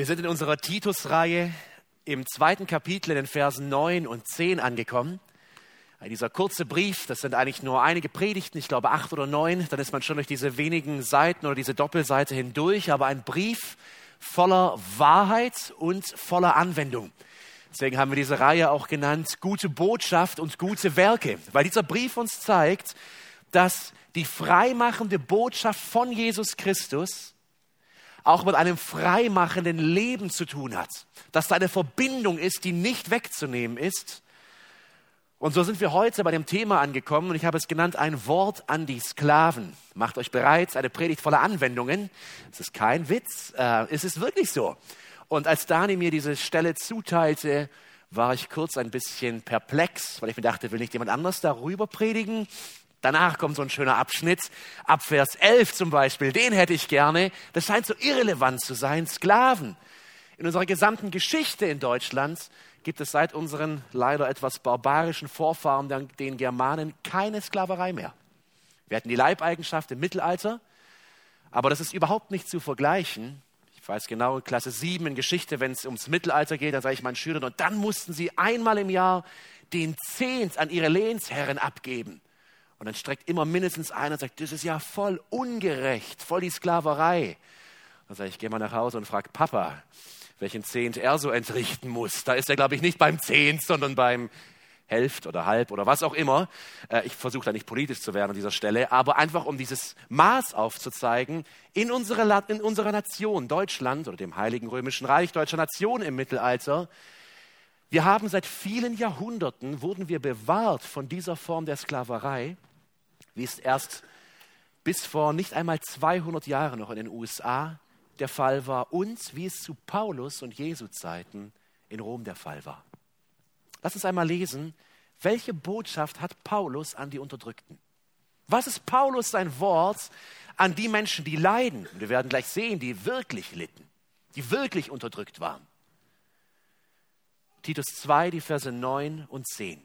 Wir sind in unserer Titus-Reihe im zweiten Kapitel in den Versen 9 und 10 angekommen. Dieser kurze Brief, das sind eigentlich nur einige Predigten, ich glaube acht oder neun, dann ist man schon durch diese wenigen Seiten oder diese Doppelseite hindurch, aber ein Brief voller Wahrheit und voller Anwendung. Deswegen haben wir diese Reihe auch genannt Gute Botschaft und gute Werke, weil dieser Brief uns zeigt, dass die freimachende Botschaft von Jesus Christus auch mit einem freimachenden Leben zu tun hat. Dass da eine Verbindung ist, die nicht wegzunehmen ist. Und so sind wir heute bei dem Thema angekommen und ich habe es genannt, ein Wort an die Sklaven. Macht euch bereit, eine Predigt voller Anwendungen. Es ist kein Witz, äh, es ist wirklich so. Und als Dani mir diese Stelle zuteilte, war ich kurz ein bisschen perplex, weil ich mir dachte, will nicht jemand anders darüber predigen? Danach kommt so ein schöner Abschnitt, ab Vers 11 zum Beispiel, den hätte ich gerne. Das scheint so irrelevant zu sein, Sklaven. In unserer gesamten Geschichte in Deutschland gibt es seit unseren leider etwas barbarischen Vorfahren, den Germanen, keine Sklaverei mehr. Wir hatten die Leibeigenschaft im Mittelalter, aber das ist überhaupt nicht zu vergleichen. Ich weiß genau, Klasse 7 in Geschichte, wenn es ums Mittelalter geht, dann sage ich meinen Schülern, und dann mussten sie einmal im Jahr den Zehnt an ihre Lehnsherren abgeben. Und dann streckt immer mindestens einer und sagt, das ist ja voll ungerecht, voll die Sklaverei. Dann sage ich, gehe mal nach Hause und frage Papa, welchen Zehnt er so entrichten muss. Da ist er, glaube ich, nicht beim Zehnt, sondern beim Hälft oder Halb oder was auch immer. Äh, ich versuche da nicht politisch zu werden an dieser Stelle, aber einfach um dieses Maß aufzuzeigen, in unserer, in unserer Nation, Deutschland oder dem Heiligen Römischen Reich, deutscher Nation im Mittelalter, wir haben seit vielen Jahrhunderten, wurden wir bewahrt von dieser Form der Sklaverei wie es erst bis vor nicht einmal 200 Jahren noch in den USA der Fall war und wie es zu Paulus und Jesu Zeiten in Rom der Fall war. Lass uns einmal lesen, welche Botschaft hat Paulus an die Unterdrückten? Was ist Paulus sein Wort an die Menschen, die leiden? Und wir werden gleich sehen, die wirklich litten, die wirklich unterdrückt waren. Titus 2, die Verse 9 und 10.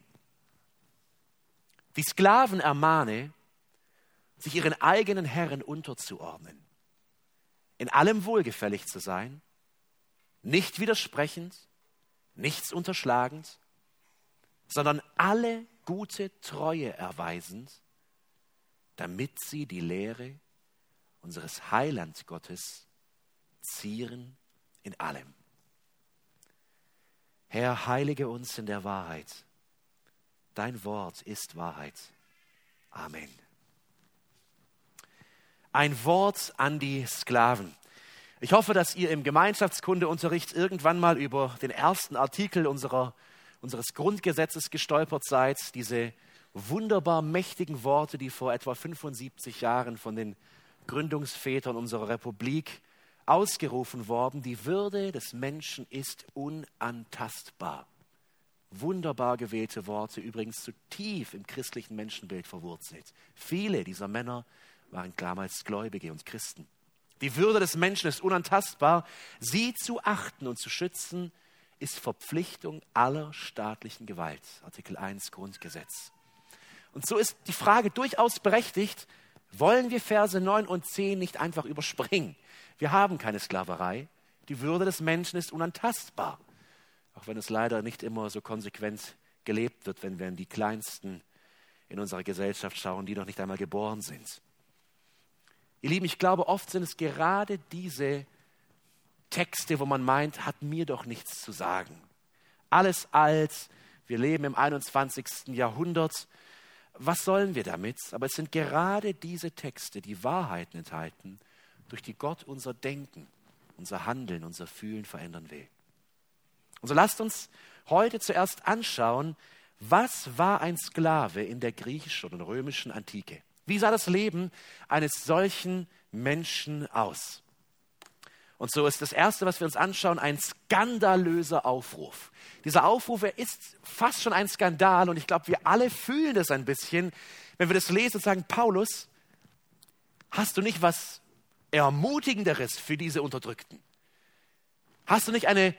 Die Sklaven ermahne, sich ihren eigenen Herren unterzuordnen, in allem wohlgefällig zu sein, nicht widersprechend, nichts unterschlagend, sondern alle gute Treue erweisend, damit sie die Lehre unseres Heilandgottes zieren in allem. Herr, heilige uns in der Wahrheit. Dein Wort ist Wahrheit. Amen ein Wort an die Sklaven. Ich hoffe, dass ihr im Gemeinschaftskundeunterricht irgendwann mal über den ersten Artikel unserer, unseres Grundgesetzes gestolpert seid. Diese wunderbar mächtigen Worte, die vor etwa 75 Jahren von den Gründungsvätern unserer Republik ausgerufen worden. Die Würde des Menschen ist unantastbar. Wunderbar gewählte Worte, übrigens zu tief im christlichen Menschenbild verwurzelt. Viele dieser Männer waren damals Gläubige und Christen. Die Würde des Menschen ist unantastbar. Sie zu achten und zu schützen, ist Verpflichtung aller staatlichen Gewalt. Artikel 1 Grundgesetz. Und so ist die Frage durchaus berechtigt, wollen wir Verse 9 und 10 nicht einfach überspringen? Wir haben keine Sklaverei. Die Würde des Menschen ist unantastbar. Auch wenn es leider nicht immer so konsequent gelebt wird, wenn wir in die Kleinsten in unserer Gesellschaft schauen, die noch nicht einmal geboren sind. Ihr Lieben, ich glaube, oft sind es gerade diese Texte, wo man meint, hat mir doch nichts zu sagen. Alles alt, wir leben im 21. Jahrhundert. Was sollen wir damit? Aber es sind gerade diese Texte, die Wahrheiten enthalten, durch die Gott unser Denken, unser Handeln, unser Fühlen verändern will. Und so lasst uns heute zuerst anschauen, was war ein Sklave in der griechischen und römischen Antike? Wie sah das Leben eines solchen Menschen aus? Und so ist das Erste, was wir uns anschauen, ein skandalöser Aufruf. Dieser Aufruf, er ist fast schon ein Skandal und ich glaube, wir alle fühlen das ein bisschen, wenn wir das lesen und sagen, Paulus, hast du nicht was Ermutigenderes für diese Unterdrückten? Hast du nicht eine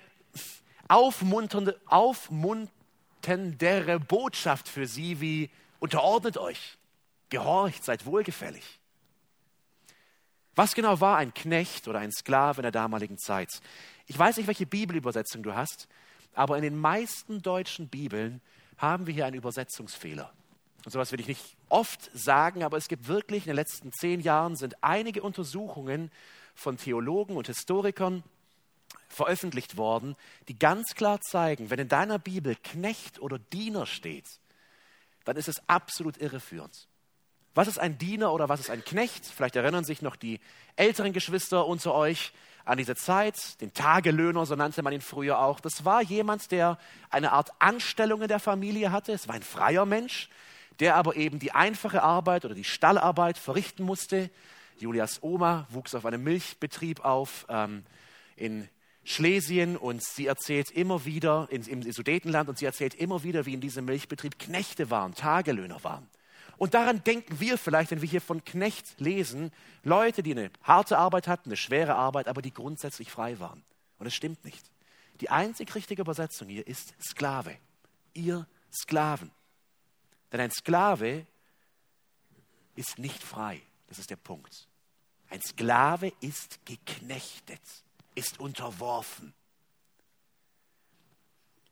aufmunternde, aufmunterndere Botschaft für sie wie unterordnet euch? Gehorcht, seid wohlgefällig. Was genau war ein Knecht oder ein Sklave in der damaligen Zeit? Ich weiß nicht, welche Bibelübersetzung du hast, aber in den meisten deutschen Bibeln haben wir hier einen Übersetzungsfehler. Und sowas will ich nicht oft sagen, aber es gibt wirklich in den letzten zehn Jahren sind einige Untersuchungen von Theologen und Historikern veröffentlicht worden, die ganz klar zeigen, wenn in deiner Bibel Knecht oder Diener steht, dann ist es absolut irreführend. Was ist ein Diener oder was ist ein Knecht? Vielleicht erinnern sich noch die älteren Geschwister unter euch an diese Zeit, den Tagelöhner, so nannte man ihn früher auch. Das war jemand, der eine Art Anstellung in der Familie hatte. Es war ein freier Mensch, der aber eben die einfache Arbeit oder die Stallarbeit verrichten musste. Julias Oma wuchs auf einem Milchbetrieb auf ähm, in Schlesien und sie erzählt immer wieder, im Sudetenland, und sie erzählt immer wieder, wie in diesem Milchbetrieb Knechte waren, Tagelöhner waren. Und daran denken wir vielleicht, wenn wir hier von Knecht lesen, Leute, die eine harte Arbeit hatten, eine schwere Arbeit, aber die grundsätzlich frei waren. Und es stimmt nicht. Die einzig richtige Übersetzung hier ist Sklave. Ihr Sklaven. Denn ein Sklave ist nicht frei. Das ist der Punkt. Ein Sklave ist geknechtet, ist unterworfen.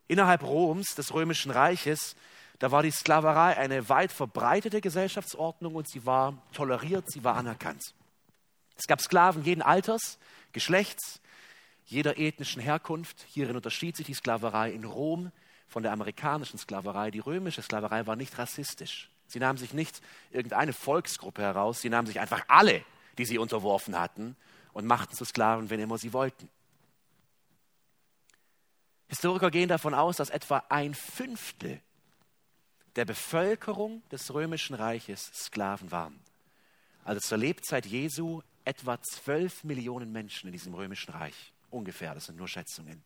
Innerhalb Roms, des römischen Reiches, da war die Sklaverei eine weit verbreitete Gesellschaftsordnung und sie war toleriert, sie war anerkannt. Es gab Sklaven jeden Alters, Geschlechts, jeder ethnischen Herkunft. Hierin unterschied sich die Sklaverei in Rom von der amerikanischen Sklaverei. Die römische Sklaverei war nicht rassistisch. Sie nahmen sich nicht irgendeine Volksgruppe heraus, sie nahmen sich einfach alle, die sie unterworfen hatten, und machten zu Sklaven, wenn immer sie wollten. Historiker gehen davon aus, dass etwa ein Fünftel der Bevölkerung des römischen Reiches Sklaven waren. Also zur Lebzeit Jesu etwa zwölf Millionen Menschen in diesem römischen Reich. Ungefähr, das sind nur Schätzungen.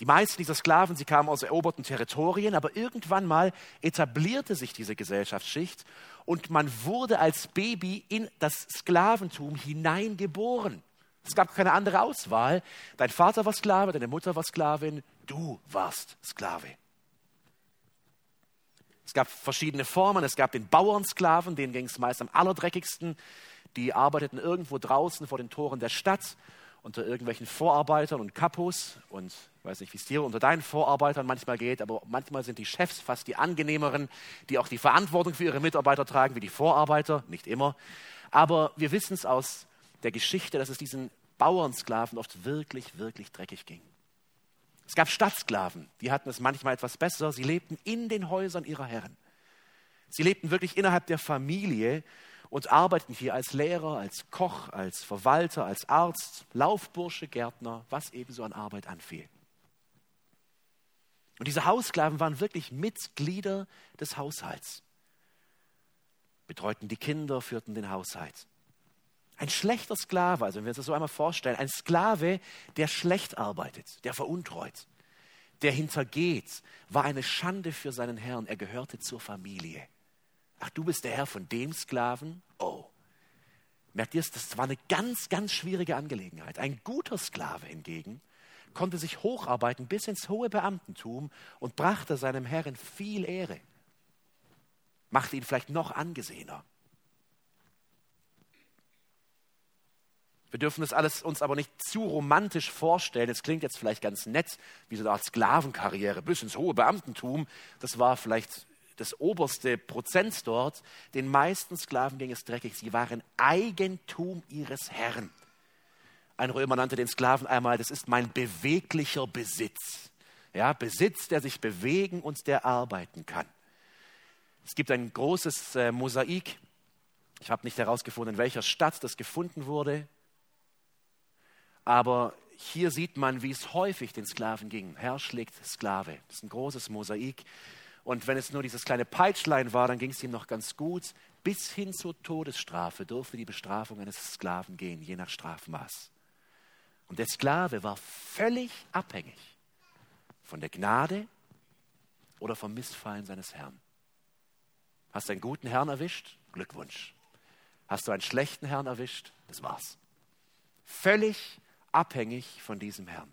Die meisten dieser Sklaven, sie kamen aus eroberten Territorien, aber irgendwann mal etablierte sich diese Gesellschaftsschicht und man wurde als Baby in das Sklaventum hineingeboren. Es gab keine andere Auswahl. Dein Vater war Sklave, deine Mutter war Sklavin, du warst Sklave. Es gab verschiedene Formen. Es gab den Bauernsklaven, denen ging es meist am allerdreckigsten. Die arbeiteten irgendwo draußen vor den Toren der Stadt unter irgendwelchen Vorarbeitern und Kapos und ich weiß nicht, wie es dir unter deinen Vorarbeitern manchmal geht, aber manchmal sind die Chefs fast die angenehmeren, die auch die Verantwortung für ihre Mitarbeiter tragen, wie die Vorarbeiter, nicht immer. Aber wir wissen es aus der Geschichte, dass es diesen Bauernsklaven oft wirklich, wirklich dreckig ging. Es gab Stadtsklaven, die hatten es manchmal etwas besser. Sie lebten in den Häusern ihrer Herren. Sie lebten wirklich innerhalb der Familie und arbeiteten hier als Lehrer, als Koch, als Verwalter, als Arzt, Laufbursche, Gärtner, was ebenso an Arbeit anfiel. Und diese Haussklaven waren wirklich Mitglieder des Haushalts, betreuten die Kinder, führten den Haushalt. Ein schlechter Sklave, also wenn wir uns das so einmal vorstellen, ein Sklave, der schlecht arbeitet, der veruntreut, der hintergeht, war eine Schande für seinen Herrn. Er gehörte zur Familie. Ach, du bist der Herr von dem Sklaven? Oh. Merkt ihr es? Das war eine ganz, ganz schwierige Angelegenheit. Ein guter Sklave hingegen konnte sich hocharbeiten bis ins hohe Beamtentum und brachte seinem Herrn viel Ehre. Machte ihn vielleicht noch angesehener. Wir dürfen das alles uns aber nicht zu romantisch vorstellen. Es klingt jetzt vielleicht ganz nett, wie so eine Art Sklavenkarriere bis ins hohe Beamtentum. Das war vielleicht das oberste Prozent dort, den meisten Sklaven ging es dreckig. Sie waren Eigentum ihres Herrn. Ein Römer nannte den Sklaven einmal, das ist mein beweglicher Besitz. Ja, Besitz, der sich bewegen und der arbeiten kann. Es gibt ein großes äh, Mosaik. Ich habe nicht herausgefunden, in welcher Stadt das gefunden wurde. Aber hier sieht man, wie es häufig den Sklaven ging. Herr schlägt Sklave. Das ist ein großes Mosaik. Und wenn es nur dieses kleine Peitschlein war, dann ging es ihm noch ganz gut. Bis hin zur Todesstrafe durfte die Bestrafung eines Sklaven gehen, je nach Strafmaß. Und der Sklave war völlig abhängig von der Gnade oder vom Missfallen seines Herrn. Hast du einen guten Herrn erwischt? Glückwunsch. Hast du einen schlechten Herrn erwischt? Das war's. Völlig abhängig von diesem Herrn.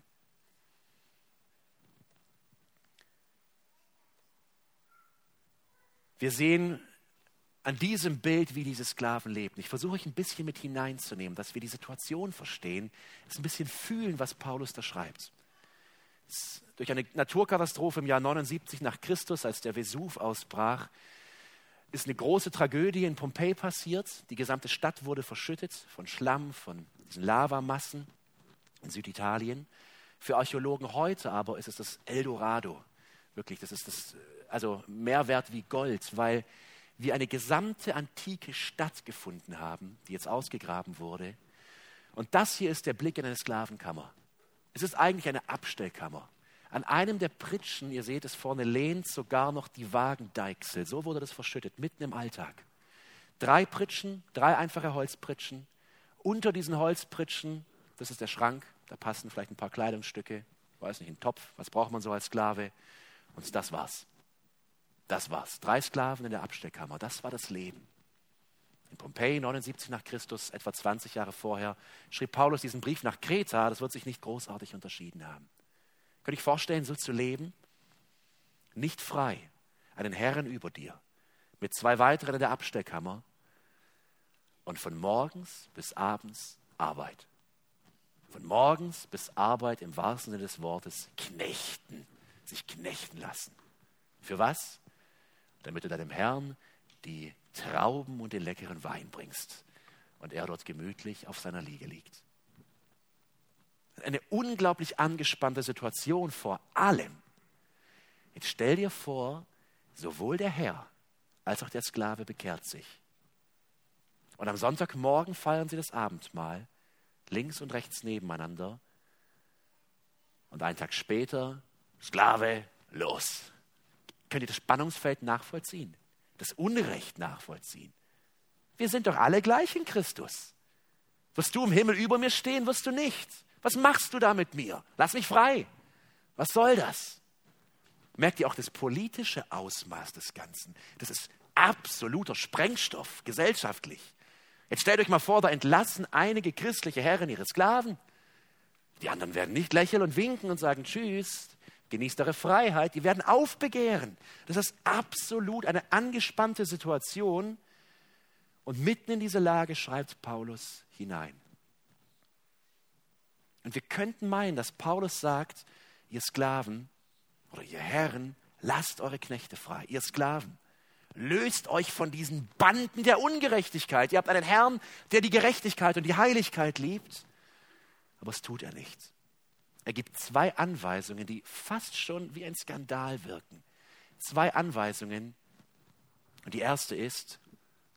Wir sehen an diesem Bild, wie diese Sklaven lebten. Ich versuche euch ein bisschen mit hineinzunehmen, dass wir die Situation verstehen, es ein bisschen fühlen, was Paulus da schreibt. Durch eine Naturkatastrophe im Jahr 79 nach Christus, als der Vesuv ausbrach, ist eine große Tragödie in Pompeji passiert. Die gesamte Stadt wurde verschüttet von Schlamm, von diesen Lavamassen in Süditalien. Für Archäologen heute aber ist es das Eldorado. Wirklich, das ist das, also mehr wert wie Gold, weil wir eine gesamte antike Stadt gefunden haben, die jetzt ausgegraben wurde. Und das hier ist der Blick in eine Sklavenkammer. Es ist eigentlich eine Abstellkammer. An einem der Pritschen, ihr seht es vorne, lehnt sogar noch die Wagendeichsel. So wurde das verschüttet, mitten im Alltag. Drei Pritschen, drei einfache Holzpritschen. Unter diesen Holzpritschen, das ist der Schrank, da passen vielleicht ein paar Kleidungsstücke, weiß nicht, ein Topf, was braucht man so als Sklave? Und das war's. Das war's. Drei Sklaven in der Abstellkammer, das war das Leben. In Pompeji, 79 nach Christus, etwa 20 Jahre vorher, schrieb Paulus diesen Brief nach Kreta. Das wird sich nicht großartig unterschieden haben. Könnt ihr euch vorstellen, so zu leben? Nicht frei, einen Herrn über dir, mit zwei weiteren in der Abstellkammer und von morgens bis abends Arbeit. Von morgens bis Arbeit im wahrsten Sinne des Wortes knechten, sich knechten lassen. Für was? Damit du deinem Herrn die Trauben und den leckeren Wein bringst und er dort gemütlich auf seiner Liege liegt eine unglaublich angespannte Situation vor allem. Jetzt stell dir vor, sowohl der Herr als auch der Sklave bekehrt sich. Und am Sonntagmorgen feiern sie das Abendmahl, links und rechts nebeneinander. Und einen Tag später, Sklave, los. Könnt ihr das Spannungsfeld nachvollziehen? Das Unrecht nachvollziehen? Wir sind doch alle gleich in Christus. Wirst du im Himmel über mir stehen, wirst du nicht. Was machst du da mit mir? Lass mich frei. Was soll das? Merkt ihr auch das politische Ausmaß des Ganzen? Das ist absoluter Sprengstoff, gesellschaftlich. Jetzt stellt euch mal vor, da entlassen einige christliche Herren ihre Sklaven. Die anderen werden nicht lächeln und winken und sagen Tschüss, genießt eure Freiheit. Die werden aufbegehren. Das ist absolut eine angespannte Situation. Und mitten in diese Lage schreibt Paulus hinein. Und wir könnten meinen, dass Paulus sagt, ihr Sklaven oder ihr Herren, lasst eure Knechte frei, ihr Sklaven. Löst euch von diesen Banden der Ungerechtigkeit. Ihr habt einen Herrn, der die Gerechtigkeit und die Heiligkeit liebt. Aber es tut er nicht. Er gibt zwei Anweisungen, die fast schon wie ein Skandal wirken. Zwei Anweisungen. Und die erste ist,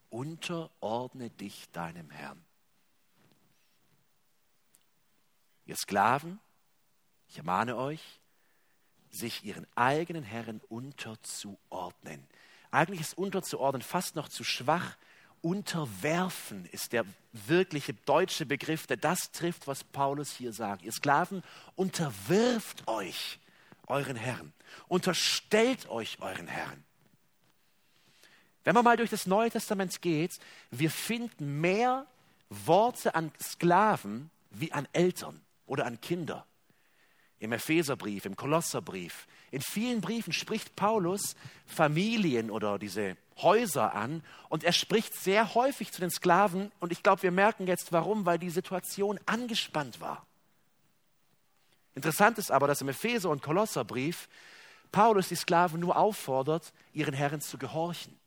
unterordne dich deinem Herrn. Ihr Sklaven, ich ermahne euch, sich ihren eigenen Herren unterzuordnen. Eigentlich ist unterzuordnen fast noch zu schwach. Unterwerfen ist der wirkliche deutsche Begriff, der das trifft, was Paulus hier sagt. Ihr Sklaven, unterwirft euch euren Herren. Unterstellt euch euren Herren. Wenn man mal durch das Neue Testament geht, wir finden mehr Worte an Sklaven wie an Eltern oder an Kinder. Im Epheserbrief, im Kolosserbrief, in vielen Briefen spricht Paulus Familien oder diese Häuser an und er spricht sehr häufig zu den Sklaven und ich glaube, wir merken jetzt warum, weil die Situation angespannt war. Interessant ist aber, dass im Epheser- und Kolosserbrief Paulus die Sklaven nur auffordert, ihren Herren zu gehorchen.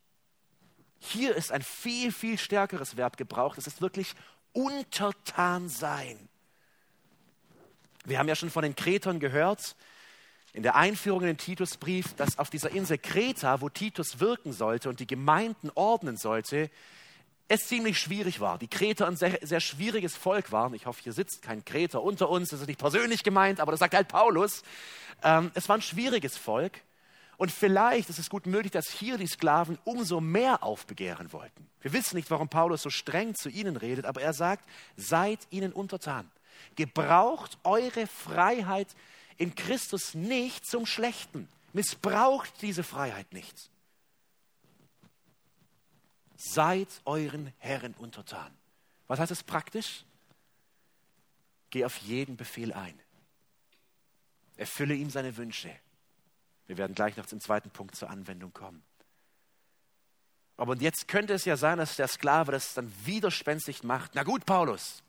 Hier ist ein viel, viel stärkeres Verb gebraucht. Es ist wirklich untertan sein. Wir haben ja schon von den Kretern gehört, in der Einführung in den Titusbrief, dass auf dieser Insel Kreta, wo Titus wirken sollte und die Gemeinden ordnen sollte, es ziemlich schwierig war. Die Kreter ein sehr, sehr schwieriges Volk waren. Ich hoffe, hier sitzt kein Kreter unter uns, das ist nicht persönlich gemeint, aber das sagt halt Paulus. Ähm, es war ein schwieriges Volk. Und vielleicht ist es gut möglich, dass hier die Sklaven umso mehr aufbegehren wollten. Wir wissen nicht, warum Paulus so streng zu ihnen redet, aber er sagt, seid ihnen untertan. Gebraucht eure Freiheit in Christus nicht zum Schlechten. Missbraucht diese Freiheit nicht. Seid euren Herren untertan. Was heißt das praktisch? Geh auf jeden Befehl ein. Erfülle ihm seine Wünsche. Wir werden gleich noch zum zweiten Punkt zur Anwendung kommen. Aber jetzt könnte es ja sein, dass der Sklave das dann widerspenstig macht. Na gut, Paulus,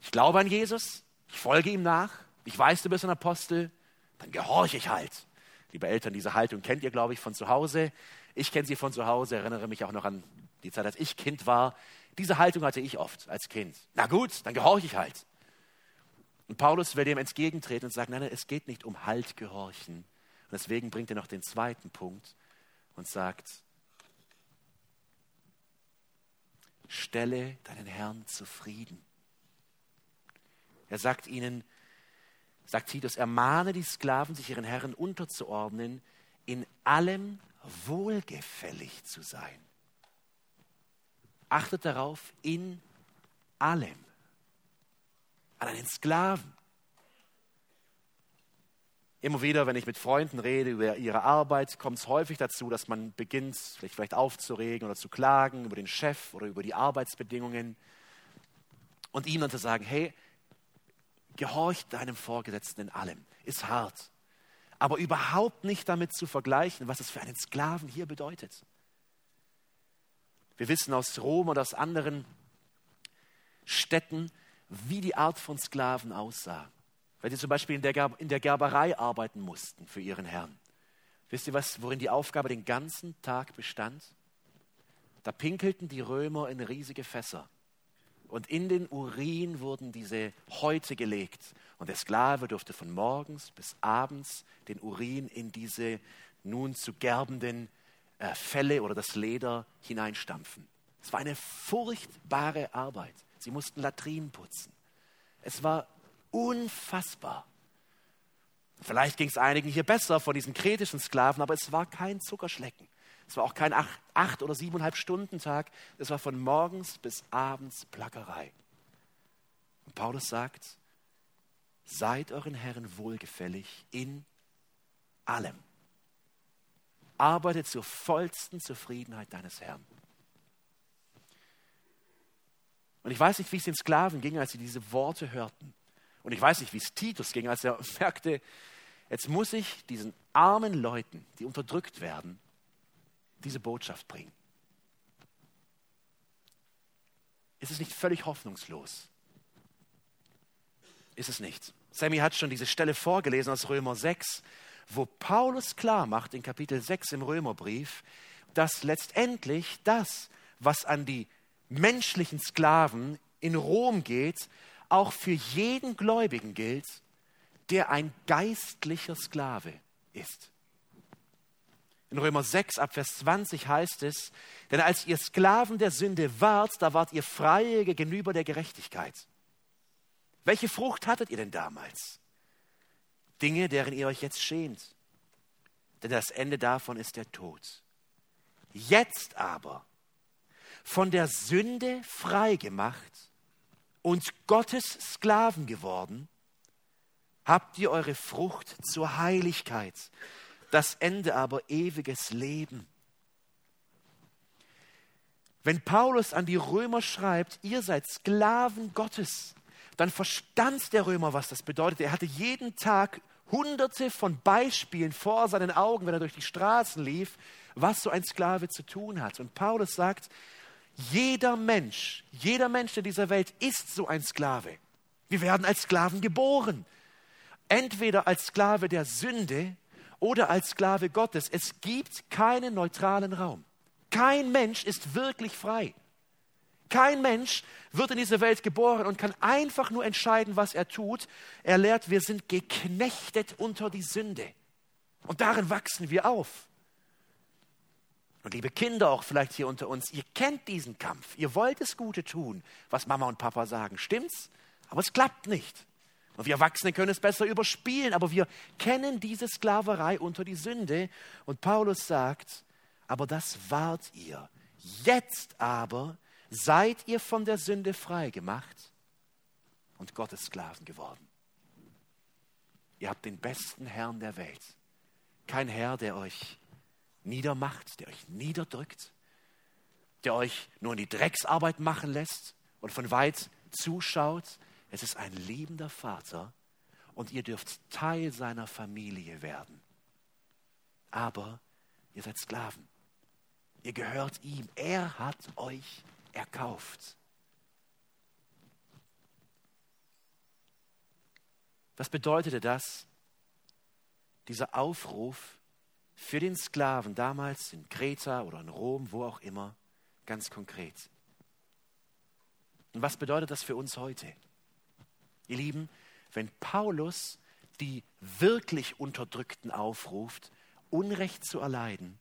ich glaube an Jesus, ich folge ihm nach, ich weiß, du bist ein Apostel, dann gehorche ich halt. Liebe Eltern, diese Haltung kennt ihr, glaube ich, von zu Hause. Ich kenne sie von zu Hause, erinnere mich auch noch an die Zeit, als ich Kind war. Diese Haltung hatte ich oft als Kind. Na gut, dann gehorche ich halt. Und Paulus will dem entgegentreten und sagt, nein, nein, es geht nicht um Halt gehorchen. Und deswegen bringt er noch den zweiten Punkt und sagt, stelle deinen Herrn zufrieden. Er sagt ihnen, sagt Titus, ermahne die Sklaven, sich ihren Herren unterzuordnen, in allem wohlgefällig zu sein. Achtet darauf, in allem. An einen Sklaven. Immer wieder, wenn ich mit Freunden rede über ihre Arbeit, kommt es häufig dazu, dass man beginnt, sich vielleicht aufzuregen oder zu klagen über den Chef oder über die Arbeitsbedingungen und ihm dann zu sagen, hey, gehorcht deinem Vorgesetzten in allem, ist hart, aber überhaupt nicht damit zu vergleichen, was es für einen Sklaven hier bedeutet. Wir wissen aus Rom und aus anderen Städten, wie die Art von Sklaven aussah weil sie zum Beispiel in der, in der Gerberei arbeiten mussten für ihren Herrn. Wisst ihr was, worin die Aufgabe den ganzen Tag bestand? Da pinkelten die Römer in riesige Fässer. Und in den Urin wurden diese Häute gelegt. Und der Sklave durfte von morgens bis abends den Urin in diese nun zu gerbenden äh, Felle oder das Leder hineinstampfen. Es war eine furchtbare Arbeit. Sie mussten Latrinen putzen. Es war Unfassbar. Vielleicht ging es einigen hier besser von diesen kretischen Sklaven, aber es war kein Zuckerschlecken. Es war auch kein acht, acht oder siebeneinhalb Stunden Tag. Es war von morgens bis abends Plackerei. Und Paulus sagt, seid euren Herren wohlgefällig in allem. Arbeitet zur vollsten Zufriedenheit deines Herrn. Und ich weiß nicht, wie es den Sklaven ging, als sie diese Worte hörten. Und ich weiß nicht, wie es Titus ging, als er merkte, jetzt muss ich diesen armen Leuten, die unterdrückt werden, diese Botschaft bringen. Ist es nicht völlig hoffnungslos? Ist es nicht. Sammy hat schon diese Stelle vorgelesen aus Römer 6, wo Paulus klar macht in Kapitel 6 im Römerbrief, dass letztendlich das, was an die menschlichen Sklaven in Rom geht, auch für jeden Gläubigen gilt, der ein geistlicher Sklave ist. In Römer 6 ab Vers 20 heißt es, denn als ihr Sklaven der Sünde wart, da wart ihr Freie gegenüber der Gerechtigkeit. Welche Frucht hattet ihr denn damals? Dinge, deren ihr euch jetzt schämt. Denn das Ende davon ist der Tod. Jetzt aber, von der Sünde frei gemacht, und Gottes Sklaven geworden, habt ihr eure Frucht zur Heiligkeit, das Ende aber ewiges Leben. Wenn Paulus an die Römer schreibt, ihr seid Sklaven Gottes, dann verstand der Römer, was das bedeutet. Er hatte jeden Tag hunderte von Beispielen vor seinen Augen, wenn er durch die Straßen lief, was so ein Sklave zu tun hat. Und Paulus sagt, jeder Mensch, jeder Mensch in dieser Welt ist so ein Sklave. Wir werden als Sklaven geboren. Entweder als Sklave der Sünde oder als Sklave Gottes. Es gibt keinen neutralen Raum. Kein Mensch ist wirklich frei. Kein Mensch wird in diese Welt geboren und kann einfach nur entscheiden, was er tut. Er lehrt, wir sind geknechtet unter die Sünde. Und darin wachsen wir auf. Und liebe Kinder auch vielleicht hier unter uns, ihr kennt diesen Kampf. Ihr wollt das Gute tun, was Mama und Papa sagen. Stimmt's? Aber es klappt nicht. Und wir Erwachsene können es besser überspielen, aber wir kennen diese Sklaverei unter die Sünde. Und Paulus sagt, aber das wart ihr. Jetzt aber seid ihr von der Sünde frei gemacht und Gottes Sklaven geworden. Ihr habt den besten Herrn der Welt. Kein Herr, der euch niedermacht, der euch niederdrückt, der euch nur in die Drecksarbeit machen lässt und von weit zuschaut. Es ist ein liebender Vater und ihr dürft Teil seiner Familie werden. Aber ihr seid Sklaven. Ihr gehört ihm. Er hat euch erkauft. Was bedeutete das? Dieser Aufruf für den Sklaven damals in Kreta oder in Rom, wo auch immer, ganz konkret. Und was bedeutet das für uns heute? Ihr Lieben, wenn Paulus die wirklich Unterdrückten aufruft, Unrecht zu erleiden,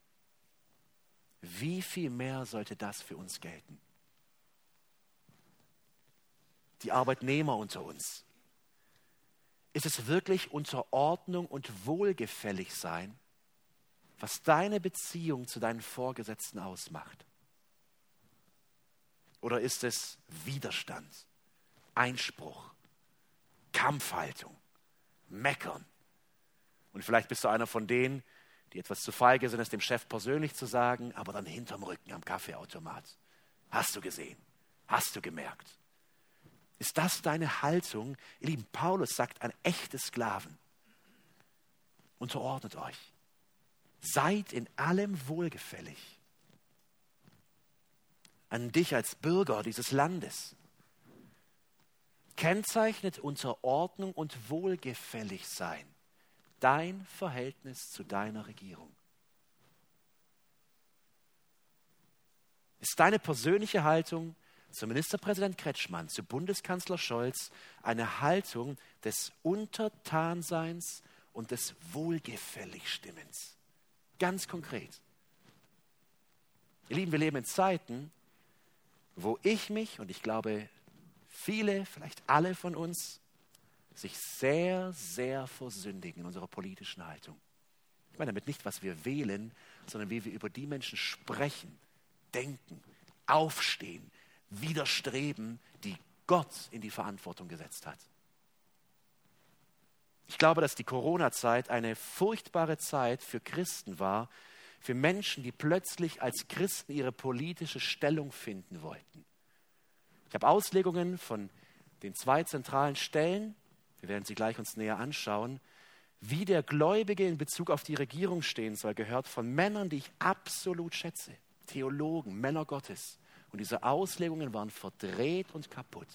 wie viel mehr sollte das für uns gelten? Die Arbeitnehmer unter uns. Ist es wirklich Unterordnung und Wohlgefällig sein, was deine Beziehung zu deinen Vorgesetzten ausmacht? Oder ist es Widerstand, Einspruch, Kampfhaltung, Meckern? Und vielleicht bist du einer von denen, die etwas zu feige sind, es dem Chef persönlich zu sagen, aber dann hinterm Rücken am Kaffeeautomat. Hast du gesehen? Hast du gemerkt? Ist das deine Haltung? Ihr Lieben, Paulus sagt an echte Sklaven, unterordnet euch. Seid in allem wohlgefällig. An dich als Bürger dieses Landes. Kennzeichnet Unterordnung und wohlgefällig sein dein Verhältnis zu deiner Regierung? Ist deine persönliche Haltung zu Ministerpräsident Kretschmann, zu Bundeskanzler Scholz eine Haltung des Untertanseins und des Wohlgefälligstimmens? Ganz konkret. Ihr Lieben, wir leben in Zeiten, wo ich mich und ich glaube viele, vielleicht alle von uns sich sehr, sehr versündigen in unserer politischen Haltung. Ich meine damit nicht, was wir wählen, sondern wie wir über die Menschen sprechen, denken, aufstehen, widerstreben, die Gott in die Verantwortung gesetzt hat. Ich glaube, dass die Corona-Zeit eine furchtbare Zeit für Christen war, für Menschen, die plötzlich als Christen ihre politische Stellung finden wollten. Ich habe Auslegungen von den zwei zentralen Stellen wir werden sie gleich uns näher anschauen, wie der Gläubige in Bezug auf die Regierung stehen soll, gehört von Männern, die ich absolut schätze, Theologen, Männer Gottes. Und diese Auslegungen waren verdreht und kaputt.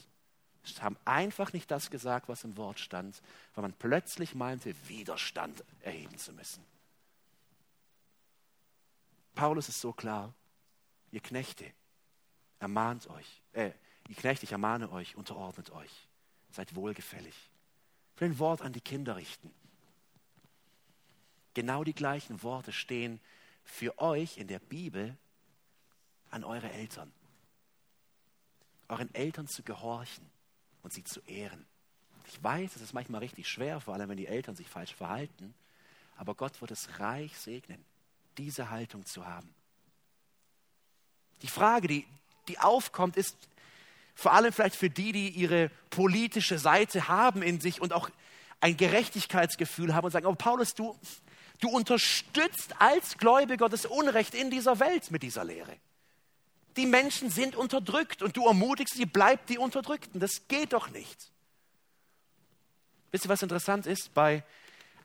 Sie haben einfach nicht das gesagt, was im Wort stand, weil man plötzlich meinte, Widerstand erheben zu müssen. Paulus ist so klar, ihr Knechte, ermahnt euch, äh, ihr Knechte, ich ermahne euch, unterordnet euch, seid wohlgefällig will ein Wort an die Kinder richten. Genau die gleichen Worte stehen für euch in der Bibel an eure Eltern. Euren Eltern zu gehorchen und sie zu ehren. Ich weiß, es ist manchmal richtig schwer, vor allem wenn die Eltern sich falsch verhalten, aber Gott wird es reich segnen, diese Haltung zu haben. Die Frage, die, die aufkommt, ist, vor allem vielleicht für die, die ihre politische Seite haben in sich und auch ein Gerechtigkeitsgefühl haben und sagen, oh Paulus, du, du unterstützt als Gläubiger das Unrecht in dieser Welt mit dieser Lehre. Die Menschen sind unterdrückt und du ermutigst sie, bleibt die Unterdrückten. Das geht doch nicht. Wisst ihr, was interessant ist? Bei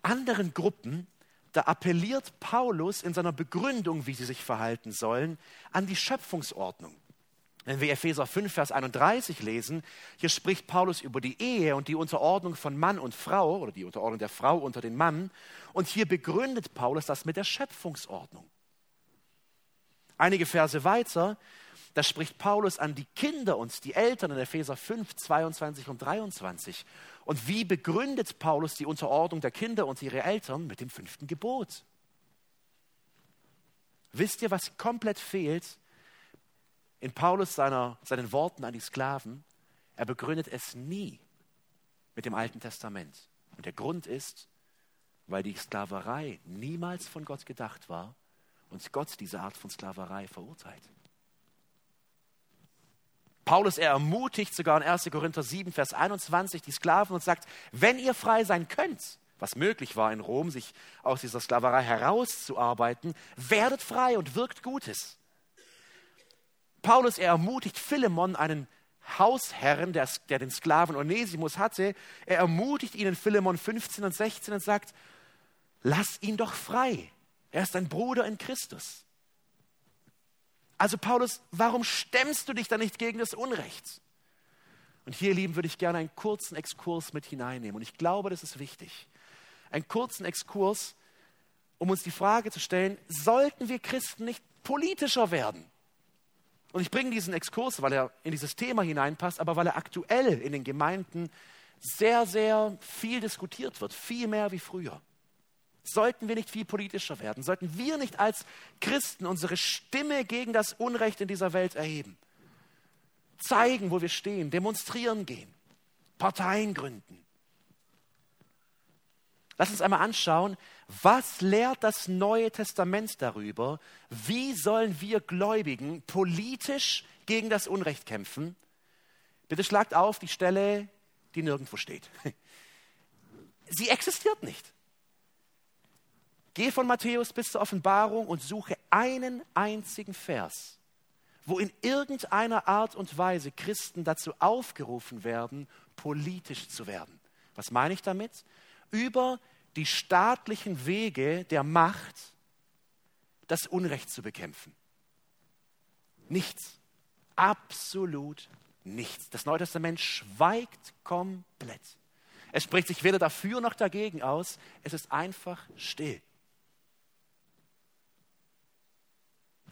anderen Gruppen, da appelliert Paulus in seiner Begründung, wie sie sich verhalten sollen, an die Schöpfungsordnung. Wenn wir Epheser 5, Vers 31 lesen, hier spricht Paulus über die Ehe und die Unterordnung von Mann und Frau oder die Unterordnung der Frau unter den Mann. Und hier begründet Paulus das mit der Schöpfungsordnung. Einige Verse weiter, da spricht Paulus an die Kinder und die Eltern in Epheser 5, 22 und 23. Und wie begründet Paulus die Unterordnung der Kinder und ihre Eltern mit dem fünften Gebot? Wisst ihr, was komplett fehlt in Paulus seiner, seinen Worten an die Sklaven, er begründet es nie mit dem Alten Testament. Und der Grund ist, weil die Sklaverei niemals von Gott gedacht war und Gott diese Art von Sklaverei verurteilt. Paulus, er ermutigt sogar in 1. Korinther 7, Vers 21 die Sklaven und sagt, wenn ihr frei sein könnt, was möglich war in Rom, sich aus dieser Sklaverei herauszuarbeiten, werdet frei und wirkt Gutes. Paulus, er ermutigt Philemon, einen Hausherrn, der, der den Sklaven Onesimus hatte, er ermutigt ihn in Philemon 15 und 16 und sagt, lass ihn doch frei. Er ist ein Bruder in Christus. Also Paulus, warum stemmst du dich da nicht gegen das Unrecht? Und hier, Lieben, würde ich gerne einen kurzen Exkurs mit hineinnehmen. Und ich glaube, das ist wichtig. Einen kurzen Exkurs, um uns die Frage zu stellen, sollten wir Christen nicht politischer werden? Und ich bringe diesen Exkurs, weil er in dieses Thema hineinpasst, aber weil er aktuell in den Gemeinden sehr, sehr viel diskutiert wird, viel mehr wie früher. Sollten wir nicht viel politischer werden? Sollten wir nicht als Christen unsere Stimme gegen das Unrecht in dieser Welt erheben? Zeigen, wo wir stehen, demonstrieren gehen, Parteien gründen. Lass uns einmal anschauen, was lehrt das Neue Testament darüber? Wie sollen wir Gläubigen politisch gegen das Unrecht kämpfen? Bitte schlagt auf die Stelle, die nirgendwo steht. Sie existiert nicht. Geh von Matthäus bis zur Offenbarung und suche einen einzigen Vers, wo in irgendeiner Art und Weise Christen dazu aufgerufen werden, politisch zu werden. Was meine ich damit? Über die staatlichen Wege der Macht das Unrecht zu bekämpfen. Nichts. Absolut nichts. Das Neue Testament schweigt komplett. Es spricht sich weder dafür noch dagegen aus. Es ist einfach still.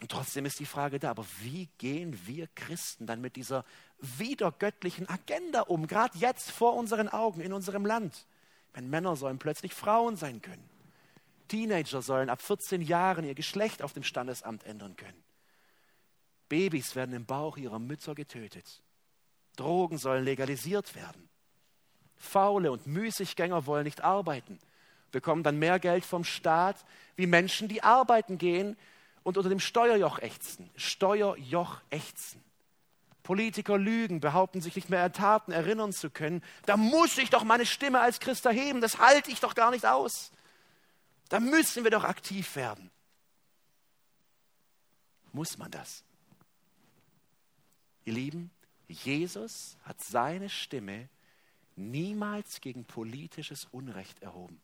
Und trotzdem ist die Frage da, aber wie gehen wir Christen dann mit dieser wiedergöttlichen Agenda um, gerade jetzt vor unseren Augen in unserem Land? Wenn Männer sollen plötzlich Frauen sein können. Teenager sollen ab 14 Jahren ihr Geschlecht auf dem Standesamt ändern können. Babys werden im Bauch ihrer Mütter getötet. Drogen sollen legalisiert werden. Faule und Müßiggänger wollen nicht arbeiten, bekommen dann mehr Geld vom Staat wie Menschen, die arbeiten gehen und unter dem Steuerjoch ächzen. Steuerjoch ächzen. Politiker lügen, behaupten sich nicht mehr an Taten erinnern zu können. Da muss ich doch meine Stimme als Christ erheben. Das halte ich doch gar nicht aus. Da müssen wir doch aktiv werden. Muss man das? Ihr Lieben, Jesus hat seine Stimme niemals gegen politisches Unrecht erhoben.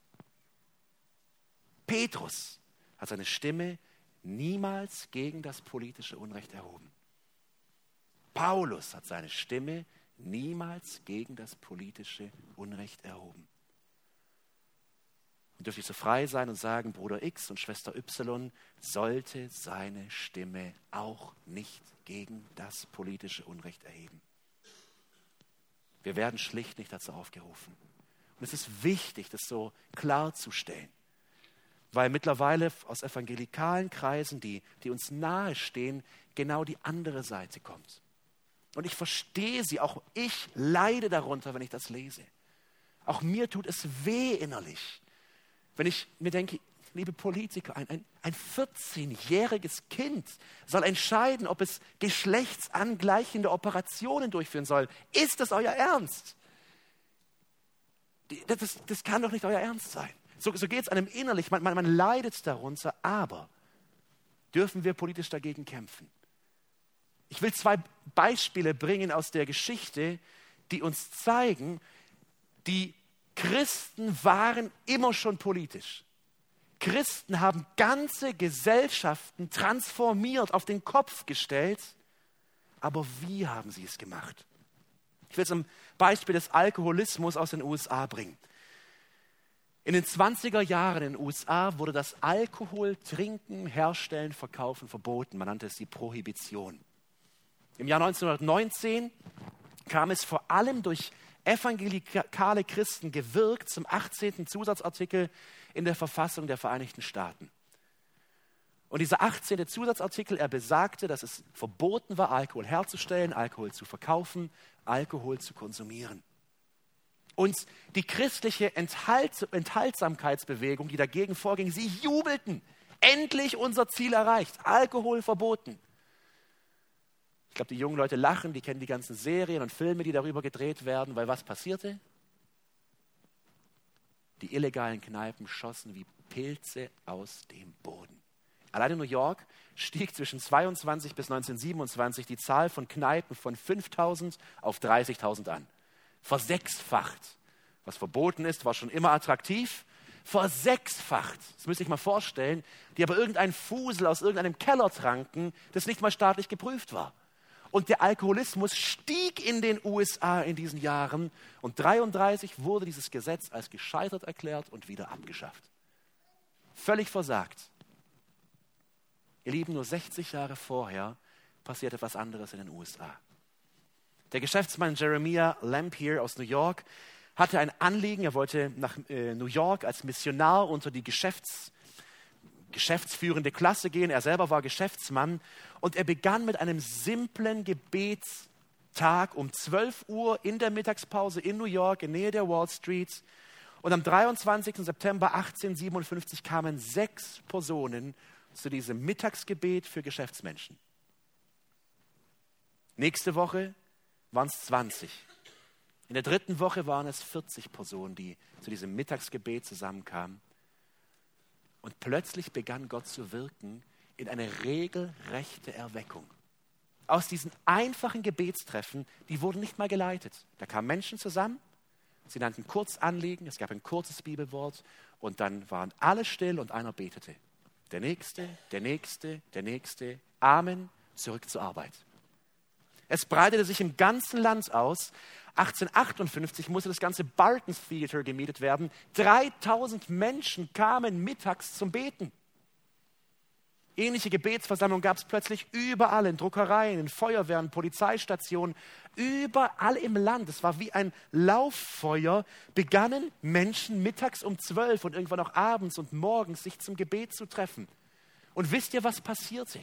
Petrus hat seine Stimme niemals gegen das politische Unrecht erhoben. Paulus hat seine Stimme niemals gegen das politische Unrecht erhoben. Und dürfte ich so frei sein und sagen, Bruder X und Schwester Y sollte seine Stimme auch nicht gegen das politische Unrecht erheben. Wir werden schlicht nicht dazu aufgerufen. Und es ist wichtig, das so klarzustellen weil mittlerweile aus evangelikalen Kreisen, die, die uns nahestehen, genau die andere Seite kommt. Und ich verstehe sie, auch ich leide darunter, wenn ich das lese. Auch mir tut es weh innerlich, wenn ich mir denke, liebe Politiker, ein, ein, ein 14-jähriges Kind soll entscheiden, ob es geschlechtsangleichende Operationen durchführen soll. Ist das euer Ernst? Das, das kann doch nicht euer Ernst sein. So, so geht es einem innerlich, man, man, man leidet darunter, aber dürfen wir politisch dagegen kämpfen? Ich will zwei Beispiele bringen aus der Geschichte, die uns zeigen, die Christen waren immer schon politisch. Christen haben ganze Gesellschaften transformiert, auf den Kopf gestellt. Aber wie haben sie es gemacht? Ich will zum Beispiel des Alkoholismus aus den USA bringen. In den 20er Jahren in den USA wurde das Alkohol, Trinken, Herstellen, Verkaufen verboten. Man nannte es die Prohibition. Im Jahr 1919 kam es vor allem durch evangelikale Christen gewirkt zum 18. Zusatzartikel in der Verfassung der Vereinigten Staaten. Und dieser 18. Zusatzartikel, er besagte, dass es verboten war, Alkohol herzustellen, Alkohol zu verkaufen, Alkohol zu konsumieren. Und die christliche Enthalt Enthaltsamkeitsbewegung, die dagegen vorging, sie jubelten. Endlich unser Ziel erreicht. Alkohol verboten. Ich glaube, die jungen Leute lachen, die kennen die ganzen Serien und Filme, die darüber gedreht werden, weil was passierte? Die illegalen Kneipen schossen wie Pilze aus dem Boden. Allein in New York stieg zwischen 22 bis 1927 die Zahl von Kneipen von 5000 auf 30.000 an versechsfacht. Was verboten ist, war schon immer attraktiv. versechsfacht. Das müsste ich mal vorstellen, die aber irgendein Fusel aus irgendeinem Keller tranken, das nicht mal staatlich geprüft war. Und der Alkoholismus stieg in den USA in diesen Jahren und 33 wurde dieses Gesetz als gescheitert erklärt und wieder abgeschafft. Völlig versagt. Ihr Lieben, nur 60 Jahre vorher passiert etwas anderes in den USA. Der Geschäftsmann Jeremiah Lampier aus New York hatte ein Anliegen, er wollte nach äh, New York als Missionar unter die Geschäfts, geschäftsführende Klasse gehen. Er selber war Geschäftsmann und er begann mit einem simplen Gebetstag um 12 Uhr in der Mittagspause in New York, in Nähe der Wall Street. Und am 23. September 1857 kamen sechs Personen zu diesem Mittagsgebet für Geschäftsmenschen. Nächste Woche waren es 20. In der dritten Woche waren es 40 Personen, die zu diesem Mittagsgebet zusammenkamen. Und plötzlich begann Gott zu wirken in eine regelrechte Erweckung. Aus diesen einfachen Gebetstreffen, die wurden nicht mal geleitet. Da kamen Menschen zusammen, sie nannten kurz Anliegen, es gab ein kurzes Bibelwort und dann waren alle still und einer betete. Der Nächste, der Nächste, der Nächste. Amen, zurück zur Arbeit. Es breitete sich im ganzen Land aus. 1858 musste das ganze Barton Theater gemietet werden. 3000 Menschen kamen mittags zum Beten. Ähnliche Gebetsversammlungen gab es plötzlich überall, in Druckereien, in Feuerwehren, Polizeistationen, überall im Land. Es war wie ein Lauffeuer, begannen Menschen mittags um zwölf und irgendwann auch abends und morgens sich zum Gebet zu treffen. Und wisst ihr, was passierte?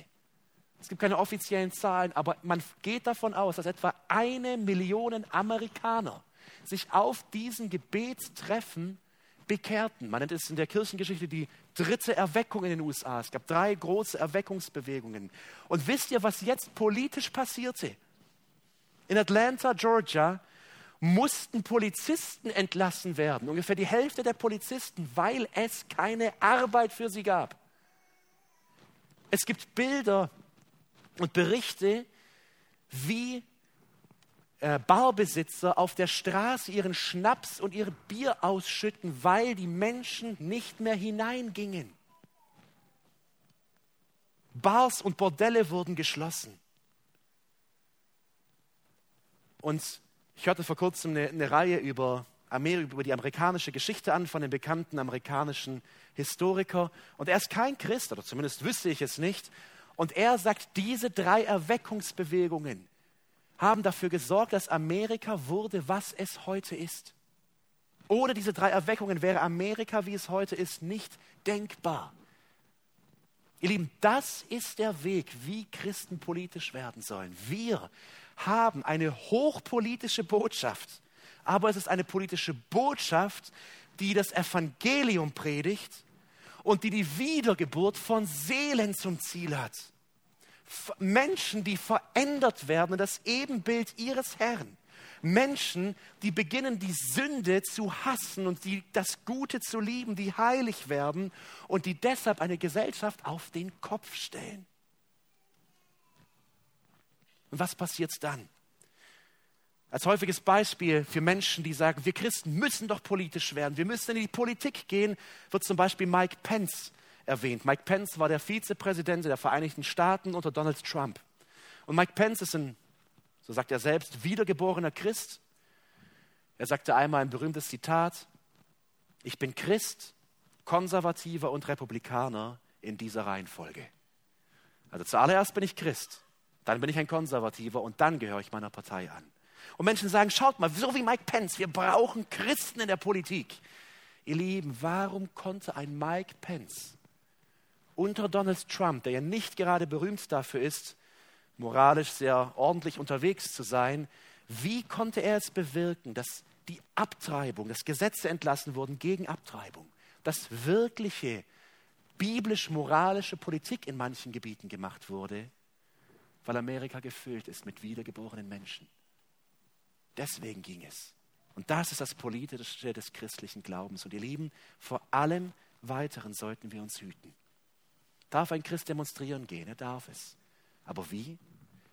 Es gibt keine offiziellen Zahlen, aber man geht davon aus, dass etwa eine Million Amerikaner sich auf diesen Gebetstreffen bekehrten. Man nennt es in der Kirchengeschichte die dritte Erweckung in den USA. Es gab drei große Erweckungsbewegungen. Und wisst ihr, was jetzt politisch passierte? In Atlanta, Georgia, mussten Polizisten entlassen werden, ungefähr die Hälfte der Polizisten, weil es keine Arbeit für sie gab. Es gibt Bilder und Berichte, wie äh, Barbesitzer auf der Straße ihren Schnaps und ihr Bier ausschütten, weil die Menschen nicht mehr hineingingen. Bars und Bordelle wurden geschlossen. Und ich hörte vor kurzem eine, eine Reihe über, Amerika, über die amerikanische Geschichte an von einem bekannten amerikanischen Historiker. Und er ist kein Christ, oder zumindest wüsste ich es nicht. Und er sagt, diese drei Erweckungsbewegungen haben dafür gesorgt, dass Amerika wurde, was es heute ist. Ohne diese drei Erweckungen wäre Amerika, wie es heute ist, nicht denkbar. Ihr Lieben, das ist der Weg, wie Christen politisch werden sollen. Wir haben eine hochpolitische Botschaft, aber es ist eine politische Botschaft, die das Evangelium predigt und die die Wiedergeburt von Seelen zum Ziel hat. Menschen, die verändert werden in das Ebenbild ihres Herrn. Menschen, die beginnen, die Sünde zu hassen und die das Gute zu lieben, die heilig werden und die deshalb eine Gesellschaft auf den Kopf stellen. Und was passiert dann? Als häufiges Beispiel für Menschen, die sagen, wir Christen müssen doch politisch werden, wir müssen in die Politik gehen, wird zum Beispiel Mike Pence erwähnt. Mike Pence war der Vizepräsident der Vereinigten Staaten unter Donald Trump. Und Mike Pence ist ein, so sagt er selbst, wiedergeborener Christ. Er sagte einmal ein berühmtes Zitat, ich bin Christ, Konservativer und Republikaner in dieser Reihenfolge. Also zuallererst bin ich Christ, dann bin ich ein Konservativer und dann gehöre ich meiner Partei an. Und Menschen sagen, schaut mal, so wie Mike Pence, wir brauchen Christen in der Politik. Ihr Lieben, warum konnte ein Mike Pence unter Donald Trump, der ja nicht gerade berühmt dafür ist, moralisch sehr ordentlich unterwegs zu sein, wie konnte er es bewirken, dass die Abtreibung, dass Gesetze entlassen wurden gegen Abtreibung, dass wirkliche biblisch-moralische Politik in manchen Gebieten gemacht wurde, weil Amerika gefüllt ist mit wiedergeborenen Menschen. Deswegen ging es. Und das ist das Politische des christlichen Glaubens. Und ihr Lieben, vor allem Weiteren sollten wir uns hüten. Darf ein Christ demonstrieren gehen? Er darf es. Aber wie?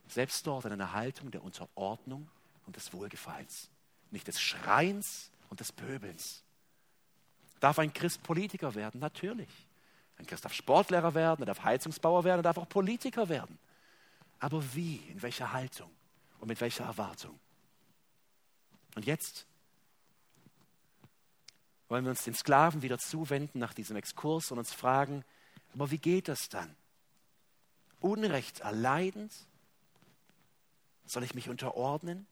Selbst dort in einer Haltung der Unterordnung und des Wohlgefallens. Nicht des Schreins und des Pöbelns. Darf ein Christ Politiker werden? Natürlich. Ein Christ darf Sportlehrer werden, er darf Heizungsbauer werden, er darf auch Politiker werden. Aber wie, in welcher Haltung und mit welcher Erwartung? Und jetzt wollen wir uns den Sklaven wieder zuwenden nach diesem Exkurs und uns fragen, aber wie geht das dann? Unrecht erleidend? Soll ich mich unterordnen?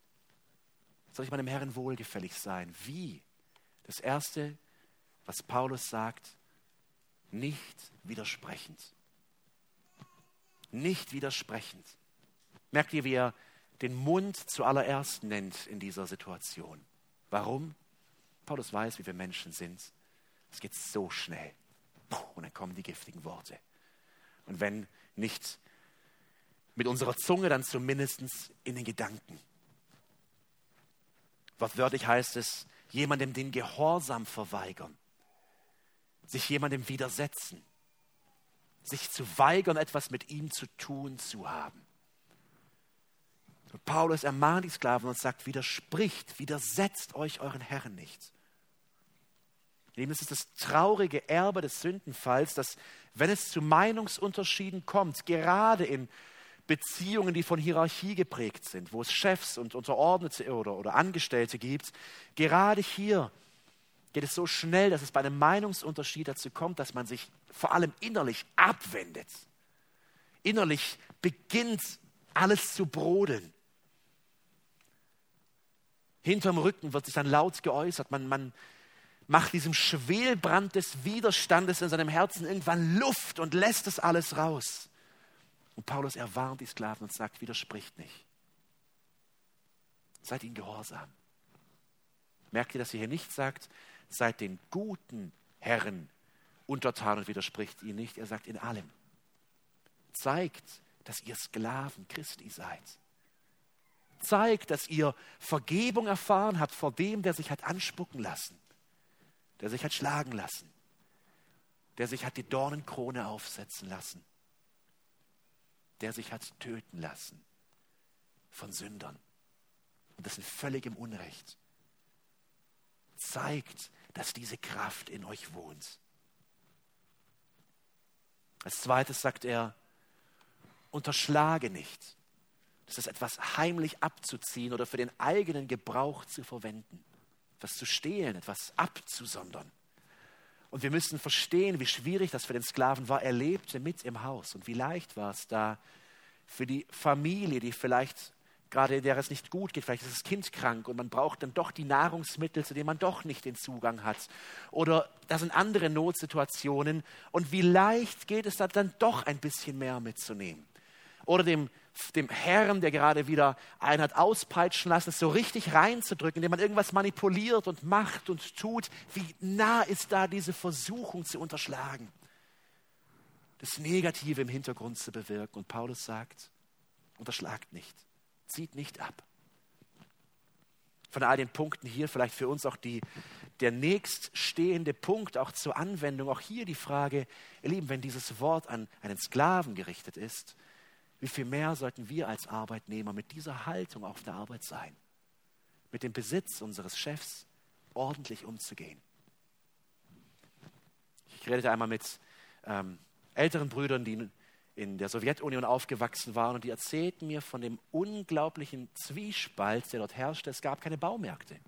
Soll ich meinem Herrn wohlgefällig sein? Wie? Das Erste, was Paulus sagt, nicht widersprechend. Nicht widersprechend. Merkt ihr, wie er den Mund zuallererst nennt in dieser Situation? Warum? Paulus weiß, wie wir Menschen sind. Es geht so schnell. Und dann kommen die giftigen Worte. Und wenn nicht mit unserer Zunge, dann zumindest in den Gedanken. Wortwörtlich heißt es, jemandem den Gehorsam verweigern, sich jemandem widersetzen, sich zu weigern, etwas mit ihm zu tun zu haben. Und Paulus ermahnt die Sklaven und sagt, widerspricht, widersetzt euch euren Herren nicht. Lieben, es ist das traurige Erbe des Sündenfalls, dass wenn es zu Meinungsunterschieden kommt, gerade in Beziehungen, die von Hierarchie geprägt sind, wo es Chefs und Unterordnete oder, oder Angestellte gibt, gerade hier geht es so schnell, dass es bei einem Meinungsunterschied dazu kommt, dass man sich vor allem innerlich abwendet. Innerlich beginnt alles zu brodeln. Hinterm Rücken wird sich dann laut geäußert. Man, man, macht diesem Schwelbrand des Widerstandes in seinem Herzen irgendwann Luft und lässt es alles raus. Und Paulus erwarnt die Sklaven und sagt, widerspricht nicht. Seid ihnen gehorsam. Merkt ihr, dass ihr hier nicht sagt, seid den guten Herren untertan und widerspricht ihnen nicht. Er sagt in allem. Zeigt, dass ihr Sklaven Christi seid. Zeigt, dass ihr Vergebung erfahren habt vor dem, der sich hat anspucken lassen der sich hat schlagen lassen, der sich hat die Dornenkrone aufsetzen lassen, der sich hat töten lassen von Sündern. Und das in völligem Unrecht. Zeigt, dass diese Kraft in euch wohnt. Als zweites sagt er, unterschlage nicht. Das ist etwas heimlich abzuziehen oder für den eigenen Gebrauch zu verwenden etwas zu stehlen, etwas abzusondern. Und wir müssen verstehen, wie schwierig das für den Sklaven war. Er lebte mit im Haus. Und wie leicht war es da für die Familie, die vielleicht gerade der es nicht gut geht, vielleicht ist das Kind krank und man braucht dann doch die Nahrungsmittel, zu denen man doch nicht den Zugang hat. Oder da sind andere Notsituationen. Und wie leicht geht es da dann doch ein bisschen mehr mitzunehmen. Oder dem dem Herrn, der gerade wieder einen hat auspeitschen lassen, es so richtig reinzudrücken, indem man irgendwas manipuliert und macht und tut. Wie nah ist da diese Versuchung zu unterschlagen? Das Negative im Hintergrund zu bewirken. Und Paulus sagt, unterschlagt nicht, zieht nicht ab. Von all den Punkten hier vielleicht für uns auch die, der nächststehende Punkt auch zur Anwendung. Auch hier die Frage, ihr Lieben, wenn dieses Wort an einen Sklaven gerichtet ist, wie viel mehr sollten wir als Arbeitnehmer mit dieser Haltung auf der Arbeit sein, mit dem Besitz unseres Chefs ordentlich umzugehen. Ich redete einmal mit ähm, älteren Brüdern, die in der Sowjetunion aufgewachsen waren und die erzählten mir von dem unglaublichen Zwiespalt, der dort herrschte. Es gab keine Baumärkte.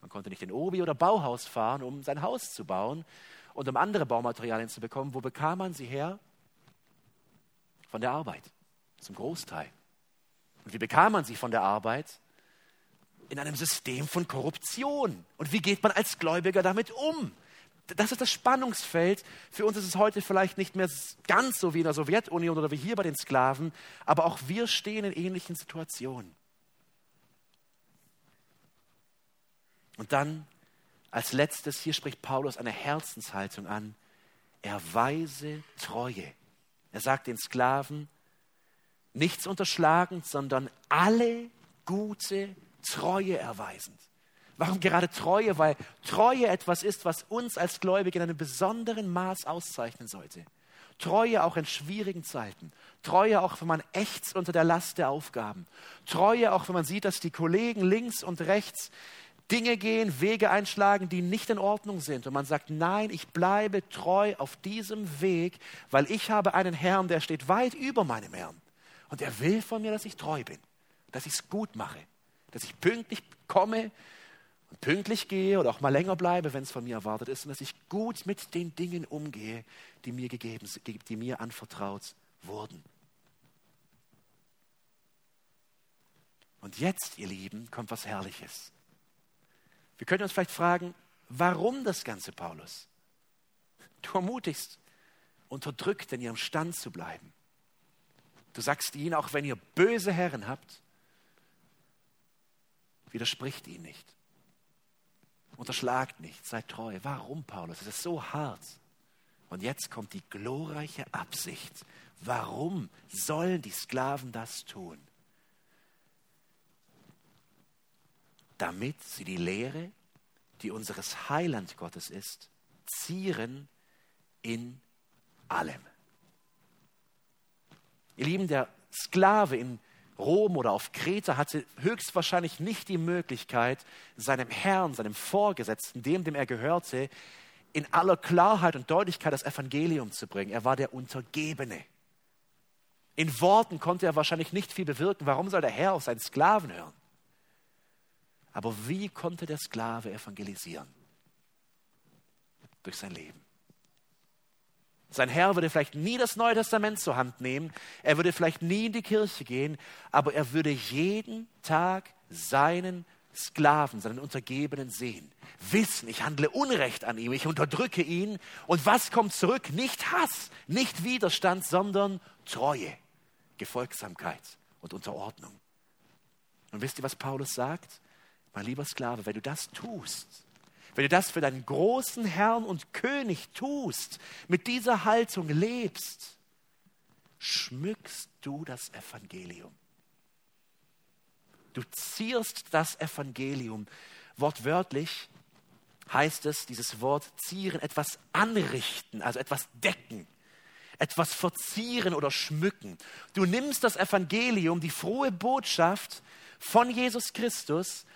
Man konnte nicht in Obi oder Bauhaus fahren, um sein Haus zu bauen und um andere Baumaterialien zu bekommen. Wo bekam man sie her? Von der Arbeit zum Großteil. Und wie bekam man sie von der Arbeit? In einem System von Korruption. Und wie geht man als Gläubiger damit um? Das ist das Spannungsfeld. Für uns ist es heute vielleicht nicht mehr ganz so wie in der Sowjetunion oder wie hier bei den Sklaven, aber auch wir stehen in ähnlichen Situationen. Und dann als letztes, hier spricht Paulus eine Herzenshaltung an. Erweise Treue. Er sagt den Sklaven, nichts unterschlagend, sondern alle gute Treue erweisend. Warum gerade Treue? Weil Treue etwas ist, was uns als Gläubige in einem besonderen Maß auszeichnen sollte. Treue auch in schwierigen Zeiten. Treue auch, wenn man ächzt unter der Last der Aufgaben. Treue auch, wenn man sieht, dass die Kollegen links und rechts Dinge gehen, Wege einschlagen, die nicht in Ordnung sind. Und man sagt, nein, ich bleibe treu auf diesem Weg, weil ich habe einen Herrn, der steht weit über meinem Herrn. Und er will von mir, dass ich treu bin, dass ich es gut mache, dass ich pünktlich komme und pünktlich gehe oder auch mal länger bleibe, wenn es von mir erwartet ist, und dass ich gut mit den Dingen umgehe, die mir gegeben, die mir anvertraut wurden. Und jetzt, ihr Lieben, kommt was Herrliches. Wir können uns vielleicht fragen, warum das Ganze, Paulus? Du ermutigst, unterdrückt in ihrem Stand zu bleiben. Du sagst ihnen, auch wenn ihr böse Herren habt, widerspricht ihnen nicht. Unterschlagt nicht, seid treu. Warum, Paulus? Es ist so hart. Und jetzt kommt die glorreiche Absicht. Warum sollen die Sklaven das tun? Damit sie die Lehre, die unseres Heiland Gottes ist, zieren in allem. Ihr Lieben, der Sklave in Rom oder auf Kreta hatte höchstwahrscheinlich nicht die Möglichkeit, seinem Herrn, seinem Vorgesetzten, dem, dem er gehörte, in aller Klarheit und Deutlichkeit das Evangelium zu bringen. Er war der Untergebene. In Worten konnte er wahrscheinlich nicht viel bewirken. Warum soll der Herr auf seinen Sklaven hören? Aber wie konnte der Sklave evangelisieren? Durch sein Leben. Sein Herr würde vielleicht nie das Neue Testament zur Hand nehmen, er würde vielleicht nie in die Kirche gehen, aber er würde jeden Tag seinen Sklaven, seinen Untergebenen sehen. Wissen, ich handle Unrecht an ihm, ich unterdrücke ihn. Und was kommt zurück? Nicht Hass, nicht Widerstand, sondern Treue, Gefolgsamkeit und Unterordnung. Und wisst ihr, was Paulus sagt? Mein lieber Sklave, wenn du das tust, wenn du das für deinen großen Herrn und König tust, mit dieser Haltung lebst, schmückst du das Evangelium. Du zierst das Evangelium. Wortwörtlich heißt es, dieses Wort zieren, etwas anrichten, also etwas decken, etwas verzieren oder schmücken. Du nimmst das Evangelium, die frohe Botschaft von Jesus Christus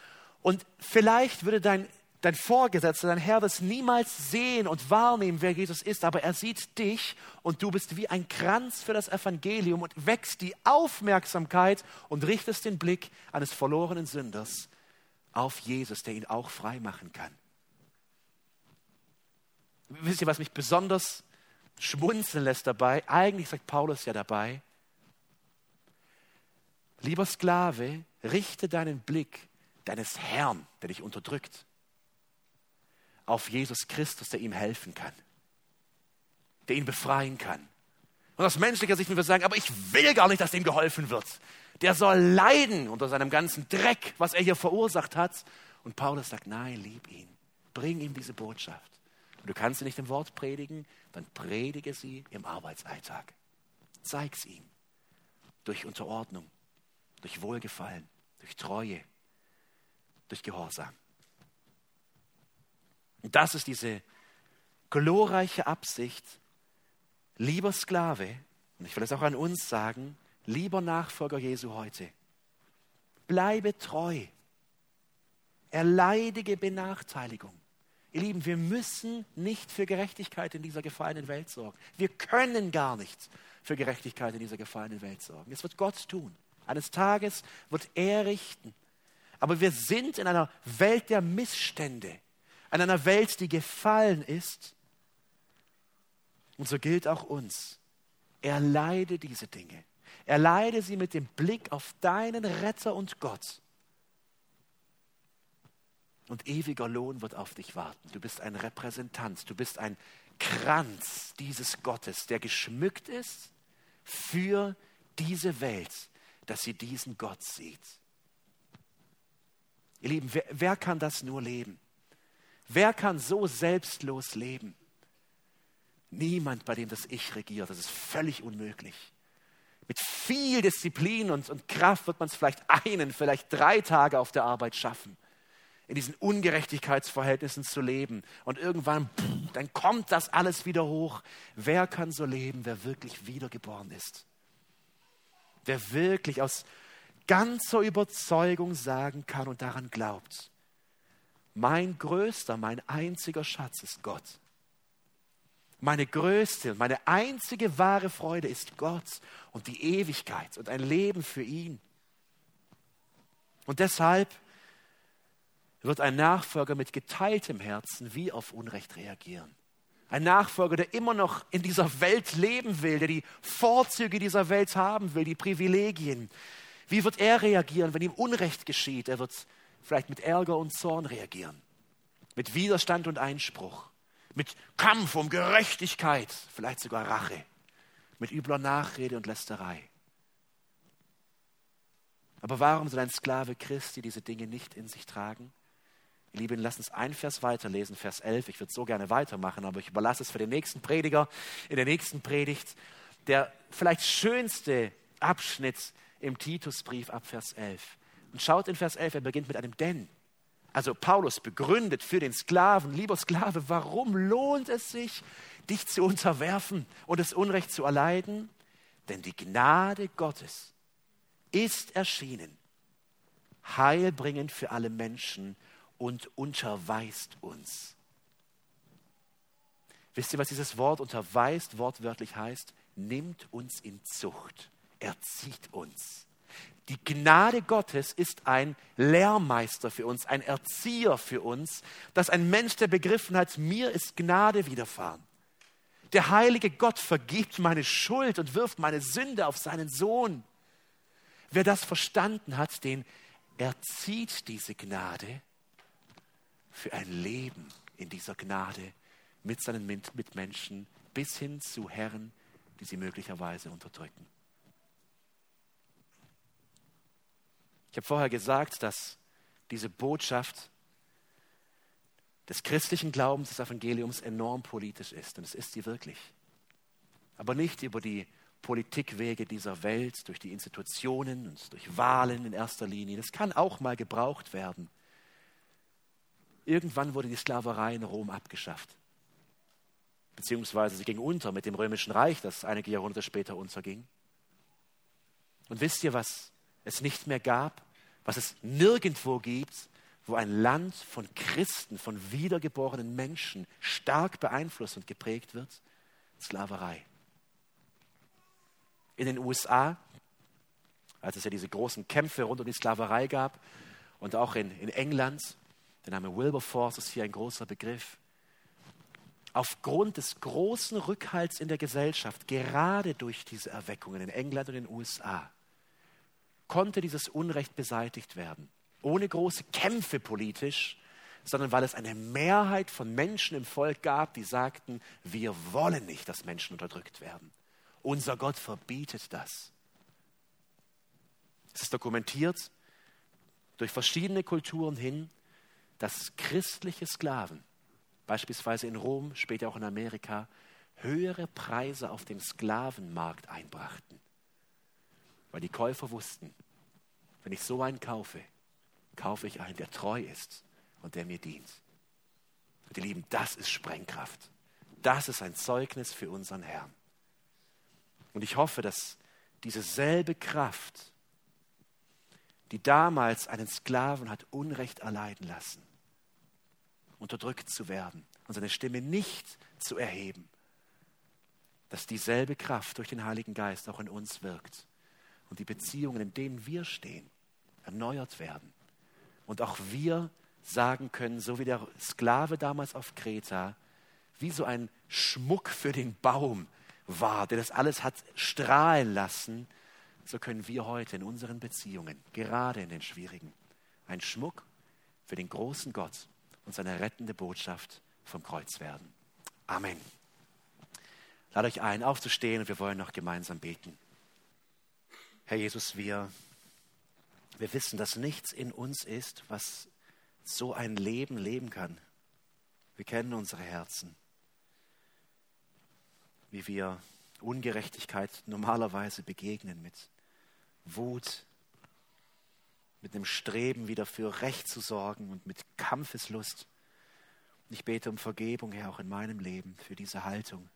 und vielleicht würde dein dein Vorgesetzter, dein Herr das niemals sehen und wahrnehmen, wer Jesus ist, aber er sieht dich und du bist wie ein Kranz für das Evangelium und wächst die Aufmerksamkeit und richtest den Blick eines verlorenen Sünders auf Jesus, der ihn auch frei machen kann. Wisst ihr, was mich besonders schmunzeln lässt dabei? Eigentlich sagt Paulus ja dabei, lieber Sklave, richte deinen Blick deines Herrn, der dich unterdrückt, auf Jesus Christus, der ihm helfen kann, der ihn befreien kann. Und aus menschlicher Sicht würden wir sagen, aber ich will gar nicht, dass dem geholfen wird. Der soll leiden unter seinem ganzen Dreck, was er hier verursacht hat. Und Paulus sagt, nein, lieb ihn. Bring ihm diese Botschaft. Und du kannst sie nicht im Wort predigen, dann predige sie im Arbeitsalltag. Zeig's ihm. Durch Unterordnung, durch Wohlgefallen, durch Treue, durch Gehorsam. Das ist diese glorreiche Absicht, lieber Sklave, und ich will es auch an uns sagen, lieber Nachfolger Jesu heute, bleibe treu, erleidige Benachteiligung. Ihr Lieben, wir müssen nicht für Gerechtigkeit in dieser gefallenen Welt sorgen. Wir können gar nicht für Gerechtigkeit in dieser gefallenen Welt sorgen. Das wird Gott tun. Eines Tages wird er richten. Aber wir sind in einer Welt der Missstände an einer Welt, die gefallen ist. Und so gilt auch uns. Erleide diese Dinge. Erleide sie mit dem Blick auf deinen Retter und Gott. Und ewiger Lohn wird auf dich warten. Du bist ein Repräsentant, du bist ein Kranz dieses Gottes, der geschmückt ist für diese Welt, dass sie diesen Gott sieht. Ihr Lieben, wer, wer kann das nur leben? Wer kann so selbstlos leben? Niemand, bei dem das Ich regiert. Das ist völlig unmöglich. Mit viel Disziplin und, und Kraft wird man es vielleicht einen, vielleicht drei Tage auf der Arbeit schaffen, in diesen Ungerechtigkeitsverhältnissen zu leben. Und irgendwann, dann kommt das alles wieder hoch. Wer kann so leben, wer wirklich wiedergeboren ist? Wer wirklich aus ganzer Überzeugung sagen kann und daran glaubt, Mein größter, mein einziger Schatz ist Gott. Meine größte, meine einzige wahre Freude ist Gott und die Ewigkeit und ein Leben für ihn. Und deshalb wird ein Nachfolger mit geteiltem Herzen wie auf Unrecht reagieren. Ein Nachfolger, der immer noch in dieser Welt leben will, der die Vorzüge dieser Welt haben will, die Privilegien. Wie wird er reagieren, wenn ihm Unrecht geschieht? Er wird vielleicht mit Ärger und Zorn reagieren, mit Widerstand und Einspruch, mit Kampf um Gerechtigkeit, vielleicht sogar Rache, mit übler Nachrede und Lästerei. Aber warum soll ein Sklave Christi diese Dinge nicht in sich tragen? Ihr Lieben, lasst uns ein Vers weiterlesen, Vers 11. Ich würde so gerne weitermachen, aber ich überlasse es für den nächsten Prediger in der nächsten Predigt. Der vielleicht schönste Abschnitt im Titusbrief ab Vers 11. Und schaut in Vers 11, er beginnt mit einem Denn. Also Paulus begründet für den Sklaven, lieber Sklave, warum lohnt es sich, dich zu unterwerfen und das Unrecht zu erleiden? Denn die Gnade Gottes ist erschienen, heilbringend für alle Menschen und unterweist uns. Wisst ihr, was dieses Wort unterweist wortwörtlich heißt? Nimmt uns in Zucht, erzieht uns. Die Gnade Gottes ist ein Lehrmeister für uns, ein Erzieher für uns, dass ein Mensch, der begriffen hat, mir ist Gnade widerfahren. Der heilige Gott vergibt meine Schuld und wirft meine Sünde auf seinen Sohn. Wer das verstanden hat, den erzieht diese Gnade für ein Leben in dieser Gnade mit seinen Mitmenschen bis hin zu Herren, die sie möglicherweise unterdrücken. Ich habe vorher gesagt, dass diese Botschaft des christlichen Glaubens, des Evangeliums enorm politisch ist. Und es ist sie wirklich. Aber nicht über die Politikwege dieser Welt, durch die Institutionen und durch Wahlen in erster Linie. Das kann auch mal gebraucht werden. Irgendwann wurde die Sklaverei in Rom abgeschafft. Beziehungsweise sie ging unter mit dem Römischen Reich, das einige Jahrhunderte später unterging. Und wisst ihr, was es nicht mehr gab, was es nirgendwo gibt, wo ein Land von Christen, von wiedergeborenen Menschen stark beeinflusst und geprägt wird? Sklaverei. In den USA, als es ja diese großen Kämpfe rund um die Sklaverei gab, und auch in, in England, der Name Wilberforce ist hier ein großer Begriff. Aufgrund des großen Rückhalts in der Gesellschaft, gerade durch diese Erweckungen in England und in den USA, konnte dieses Unrecht beseitigt werden. Ohne große Kämpfe politisch, sondern weil es eine Mehrheit von Menschen im Volk gab, die sagten, wir wollen nicht, dass Menschen unterdrückt werden. Unser Gott verbietet das. Es ist dokumentiert durch verschiedene Kulturen hin, dass christliche Sklaven, beispielsweise in Rom, später auch in Amerika, höhere Preise auf dem Sklavenmarkt einbrachten. Weil die Käufer wussten, wenn ich so einen kaufe, kaufe ich einen, der treu ist und der mir dient. Und ihr Lieben, das ist Sprengkraft. Das ist ein Zeugnis für unseren Herrn. Und ich hoffe, dass diese selbe Kraft, die damals einen Sklaven hat Unrecht erleiden lassen, unterdrückt zu werden und seine Stimme nicht zu erheben, dass dieselbe Kraft durch den Heiligen Geist auch in uns wirkt und die Beziehungen, in denen wir stehen, erneuert werden. Und auch wir sagen können, so wie der Sklave damals auf Kreta, wie so ein Schmuck für den Baum war, der das alles hat strahlen lassen, so können wir heute in unseren Beziehungen, gerade in den schwierigen, ein Schmuck für den großen Gott und seine rettende Botschaft vom Kreuz werden. Amen. Lade euch ein, aufzustehen und wir wollen noch gemeinsam beten. Herr Jesus, wir, wir wissen, dass nichts in uns ist, was so ein Leben leben kann. Wir kennen unsere Herzen, wie wir Ungerechtigkeit normalerweise begegnen mit Wut, mit einem Streben wieder für Recht zu sorgen und mit Kampfeslust. Ich bete um Vergebung, Herr, auch in meinem Leben für diese Haltung.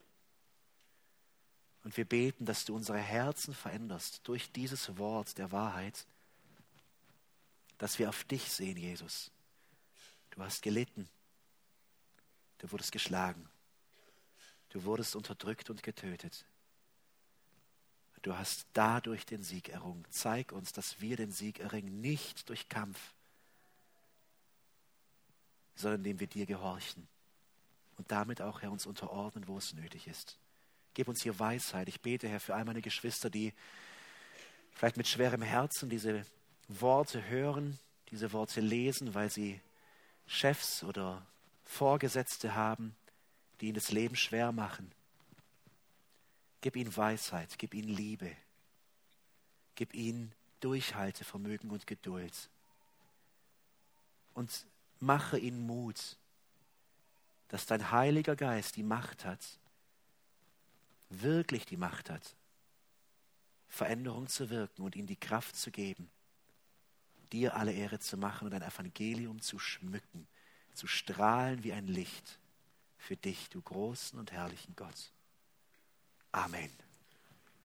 Und wir beten, dass du unsere Herzen veränderst durch dieses Wort der Wahrheit, dass wir auf dich sehen, Jesus. Du hast gelitten. Du wurdest geschlagen. Du wurdest unterdrückt und getötet. Du hast dadurch den Sieg errungen. Zeig uns, dass wir den Sieg erringen, nicht durch Kampf, sondern indem wir dir gehorchen und damit auch, Herr, uns unterordnen, wo es nötig ist. Gib uns hier Weisheit. Ich bete, Herr, für all meine Geschwister, die vielleicht mit schwerem Herzen diese Worte hören, diese Worte lesen, weil sie Chefs oder Vorgesetzte haben, die ihnen das Leben schwer machen. Gib ihnen Weisheit, gib ihnen Liebe, gib ihnen Durchhaltevermögen und Geduld. Und mache ihnen Mut, dass dein Heiliger Geist die Macht hat, wirklich die Macht hat, Veränderung zu wirken und ihnen die Kraft zu geben, dir alle Ehre zu machen und dein Evangelium zu schmücken, zu strahlen wie ein Licht für dich, du großen und herrlichen Gott. Amen.